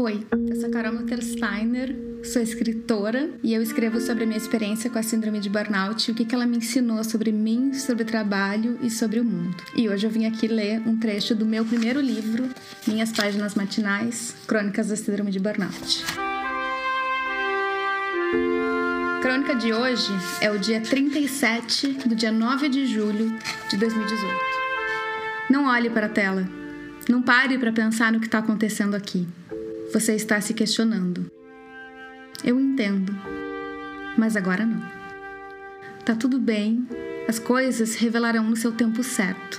Oi, eu sou Carol Muttersteiner, sou escritora e eu escrevo sobre a minha experiência com a síndrome de burnout, o que ela me ensinou sobre mim, sobre trabalho e sobre o mundo. E hoje eu vim aqui ler um trecho do meu primeiro livro, Minhas Páginas Matinais, Crônicas da Síndrome de Burnout. Crônica de hoje é o dia 37 do dia 9 de julho de 2018. Não olhe para a tela. Não pare para pensar no que está acontecendo aqui. Você está se questionando. Eu entendo, mas agora não. Tá tudo bem, as coisas revelarão no seu tempo certo.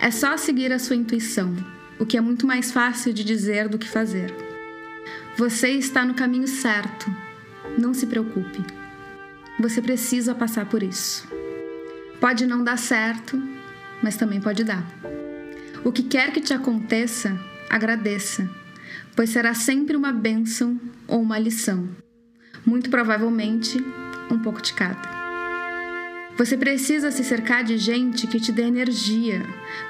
É só seguir a sua intuição, o que é muito mais fácil de dizer do que fazer. Você está no caminho certo, não se preocupe. Você precisa passar por isso. Pode não dar certo, mas também pode dar. O que quer que te aconteça, agradeça pois será sempre uma bênção ou uma lição. Muito provavelmente, um pouco de cada. Você precisa se cercar de gente que te dê energia,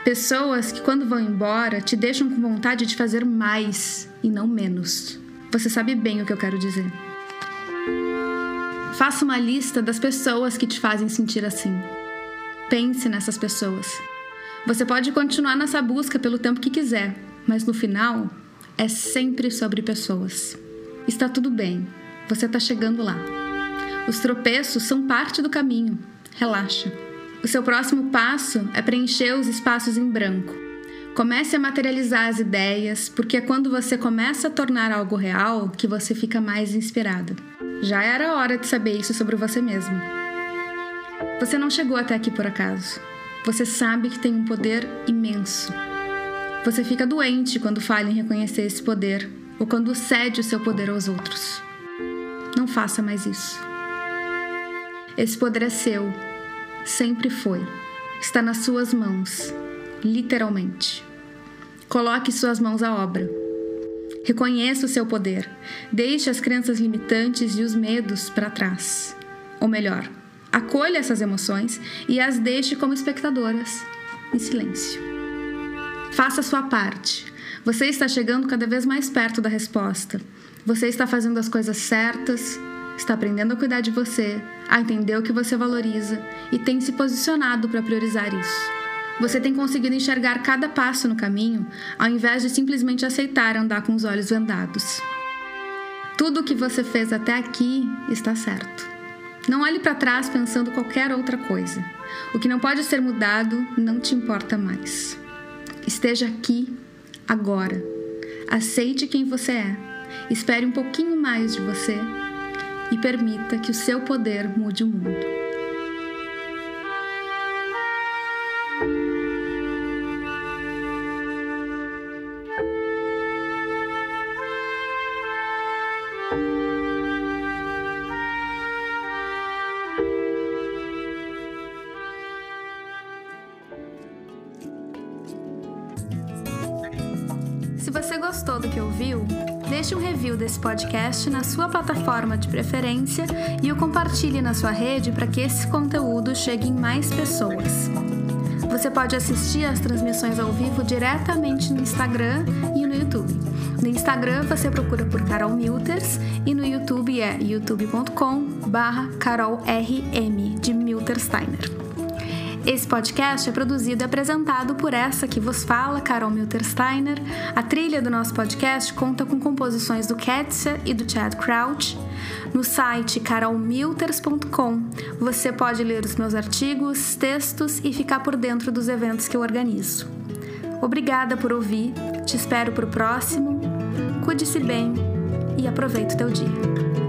pessoas que, quando vão embora, te deixam com vontade de fazer mais e não menos. Você sabe bem o que eu quero dizer. Faça uma lista das pessoas que te fazem sentir assim. Pense nessas pessoas. Você pode continuar nessa busca pelo tempo que quiser, mas no final é sempre sobre pessoas. Está tudo bem, você está chegando lá. Os tropeços são parte do caminho, relaxa. O seu próximo passo é preencher os espaços em branco. Comece a materializar as ideias, porque é quando você começa a tornar algo real que você fica mais inspirado. Já era hora de saber isso sobre você mesmo. Você não chegou até aqui por acaso. Você sabe que tem um poder imenso. Você fica doente quando falha em reconhecer esse poder ou quando cede o seu poder aos outros. Não faça mais isso. Esse poder é seu, sempre foi. Está nas suas mãos, literalmente. Coloque suas mãos à obra. Reconheça o seu poder. Deixe as crenças limitantes e os medos para trás. Ou melhor, acolha essas emoções e as deixe como espectadoras, em silêncio. Faça sua parte. Você está chegando cada vez mais perto da resposta. Você está fazendo as coisas certas, está aprendendo a cuidar de você, a entender o que você valoriza e tem se posicionado para priorizar isso. Você tem conseguido enxergar cada passo no caminho, ao invés de simplesmente aceitar andar com os olhos vendados. Tudo o que você fez até aqui está certo. Não olhe para trás pensando qualquer outra coisa. O que não pode ser mudado não te importa mais. Esteja aqui, agora. Aceite quem você é. Espere um pouquinho mais de você e permita que o seu poder mude o mundo. Se você gostou do que ouviu, deixe um review desse podcast na sua plataforma de preferência e o compartilhe na sua rede para que esse conteúdo chegue em mais pessoas. Você pode assistir às transmissões ao vivo diretamente no Instagram e no YouTube. No Instagram você procura por Carol Milters e no YouTube é youtube.com/carolrm de Miltersteiner. Esse podcast é produzido e apresentado por essa que vos fala, Carol Miltersteiner. A trilha do nosso podcast conta com composições do Ketsia e do Chad Crouch. No site carolmilters.com você pode ler os meus artigos, textos e ficar por dentro dos eventos que eu organizo. Obrigada por ouvir, te espero para o próximo. Cuide-se bem e aproveite o teu dia.